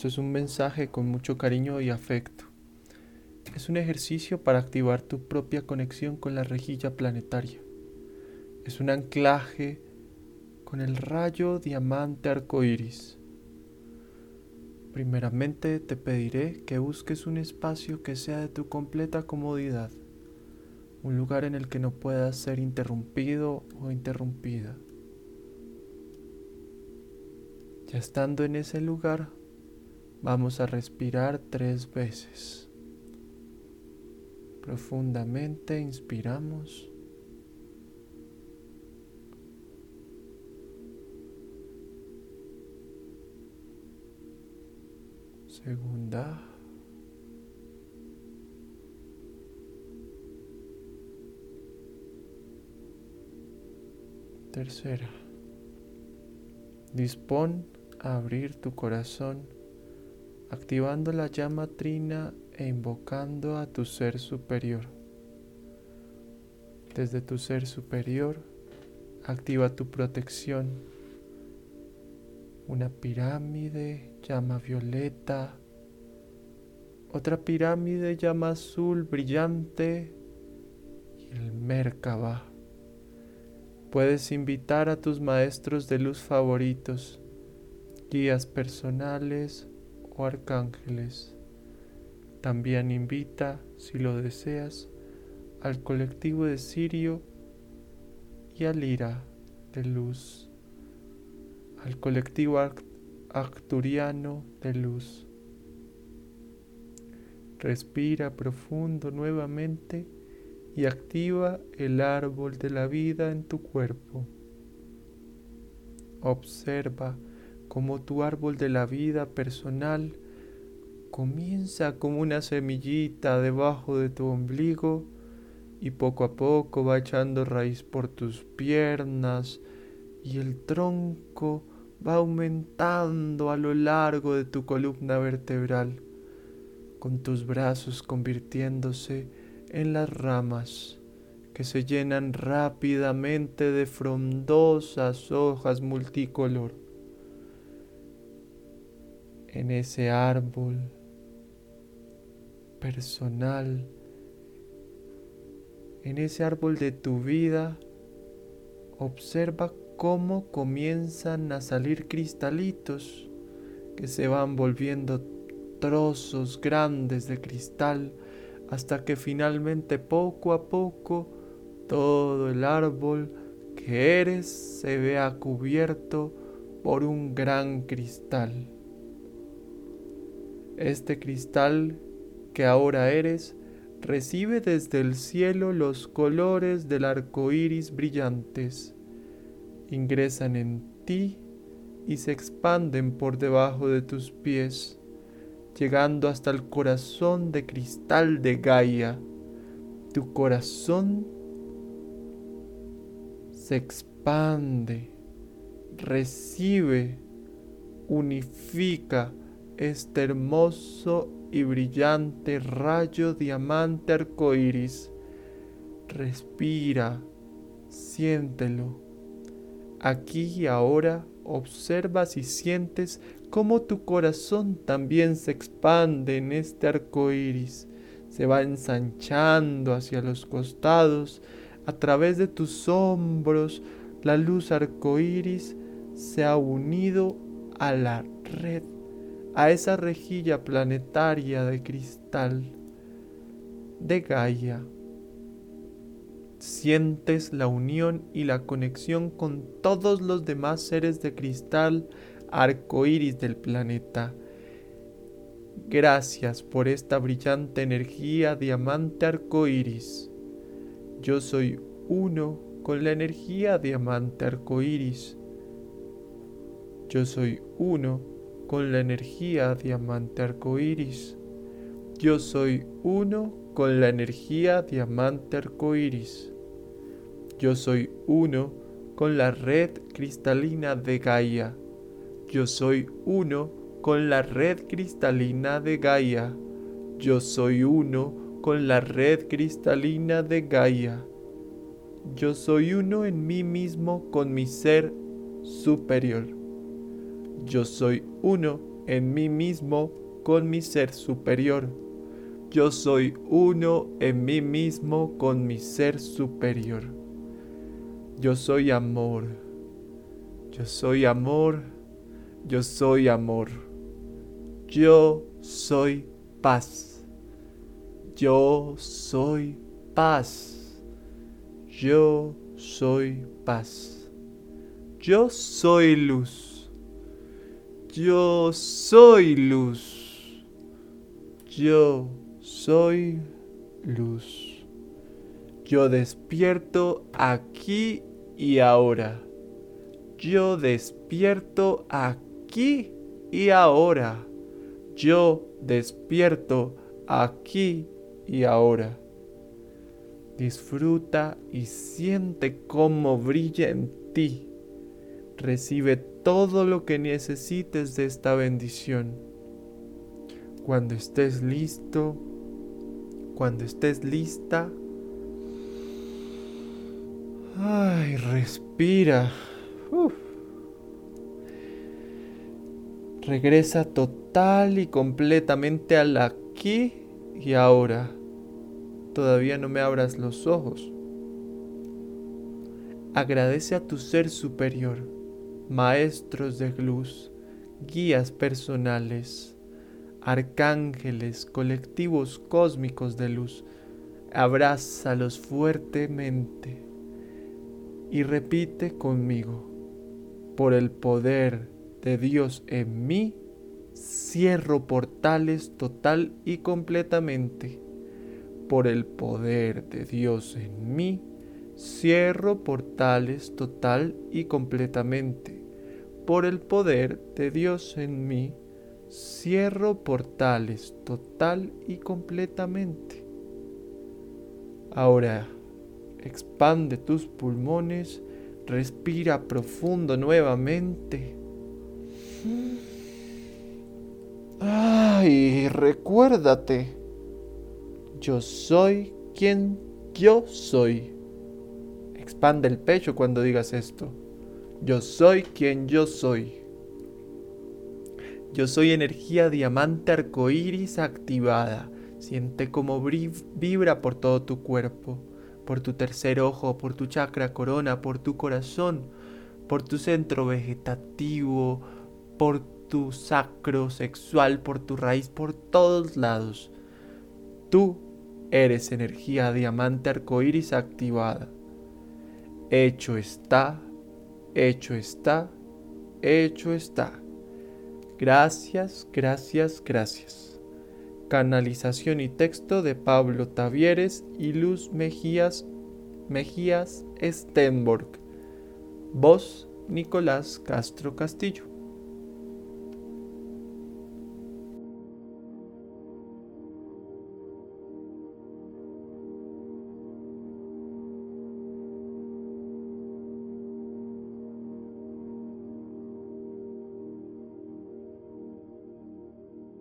Esto es un mensaje con mucho cariño y afecto. Es un ejercicio para activar tu propia conexión con la rejilla planetaria. Es un anclaje con el rayo diamante arcoíris. Primeramente te pediré que busques un espacio que sea de tu completa comodidad, un lugar en el que no puedas ser interrumpido o interrumpida. Ya estando en ese lugar, vamos a respirar tres veces. Profundamente inspiramos. Segunda. Tercera. Dispón a abrir tu corazón, activando la llama trina e invocando a tu ser superior. Desde tu ser superior, activa tu protección. Una pirámide llama violeta, otra pirámide llama azul brillante y el Merkaba. Puedes invitar a tus maestros de luz favoritos, guías personales arcángeles. También invita, si lo deseas, al colectivo de Sirio y al Ira de luz, al colectivo acturiano de luz. Respira profundo nuevamente y activa el árbol de la vida en tu cuerpo. Observa cómo tu árbol de la vida personal comienza como una semillita debajo de tu ombligo y poco a poco va echando raíz por tus piernas y el tronco va aumentando a lo largo de tu columna vertebral, con tus brazos convirtiéndose en las ramas que se llenan rápidamente de frondosas hojas multicolor. En ese árbol personal, en ese árbol de tu vida, observa cómo comienzan a salir cristalitos que se van volviendo trozos grandes de cristal hasta que finalmente poco a poco todo el árbol que eres se vea cubierto por un gran cristal. Este cristal que ahora eres recibe desde el cielo los colores del arco iris brillantes ingresan en ti y se expanden por debajo de tus pies, llegando hasta el corazón de cristal de Gaia. Tu corazón se expande, recibe, unifica este hermoso y brillante rayo diamante arcoíris. Respira, siéntelo. Aquí y ahora observas y sientes cómo tu corazón también se expande en este arco iris, se va ensanchando hacia los costados, a través de tus hombros, la luz arcoíris se ha unido a la red, a esa rejilla planetaria de cristal de Gaia sientes la unión y la conexión con todos los demás seres de cristal arcoíris del planeta. Gracias por esta brillante energía diamante arcoíris. Yo soy uno con la energía diamante arcoíris. Yo soy uno con la energía diamante arcoíris. Yo soy uno con la energía diamante arcoíris. Yo soy uno con la red cristalina de Gaia. Yo soy uno con la red cristalina de Gaia. Yo soy uno con la red cristalina de Gaia. Yo soy uno en mí mismo con mi ser superior. Yo soy uno en mí mismo con mi ser superior. Yo soy uno en mí mismo con mi ser superior. Yo soy amor. Yo soy amor. Yo soy amor. Yo soy paz. Yo soy paz. Yo soy paz. Yo soy luz. Yo soy luz. Yo soy luz. Yo despierto aquí y ahora. Yo despierto aquí y ahora. Yo despierto aquí y ahora. Disfruta y siente cómo brilla en ti. Recibe todo lo que necesites de esta bendición. Cuando estés listo, cuando estés lista, ay, respira. Regresa total y completamente al aquí y ahora. Todavía no me abras los ojos. Agradece a tu ser superior, maestros de luz, guías personales arcángeles, colectivos cósmicos de luz, abrázalos fuertemente y repite conmigo, por el poder de Dios en mí, cierro portales total y completamente. Por el poder de Dios en mí, cierro portales total y completamente. Por el poder de Dios en mí, cierro portales total y completamente. Ahora, expande tus pulmones, respira profundo nuevamente. Ay, recuérdate, yo soy quien yo soy. Expande el pecho cuando digas esto. Yo soy quien yo soy. Yo soy energía diamante arcoíris activada. Siente como vibra por todo tu cuerpo, por tu tercer ojo, por tu chakra corona, por tu corazón, por tu centro vegetativo, por tu sacro sexual, por tu raíz, por todos lados. Tú eres energía diamante arcoíris activada. Hecho está, hecho está, hecho está. Gracias, gracias, gracias. Canalización y texto de Pablo Tavieres y Luz Mejías, Mejías Stenborg. Voz Nicolás Castro Castillo.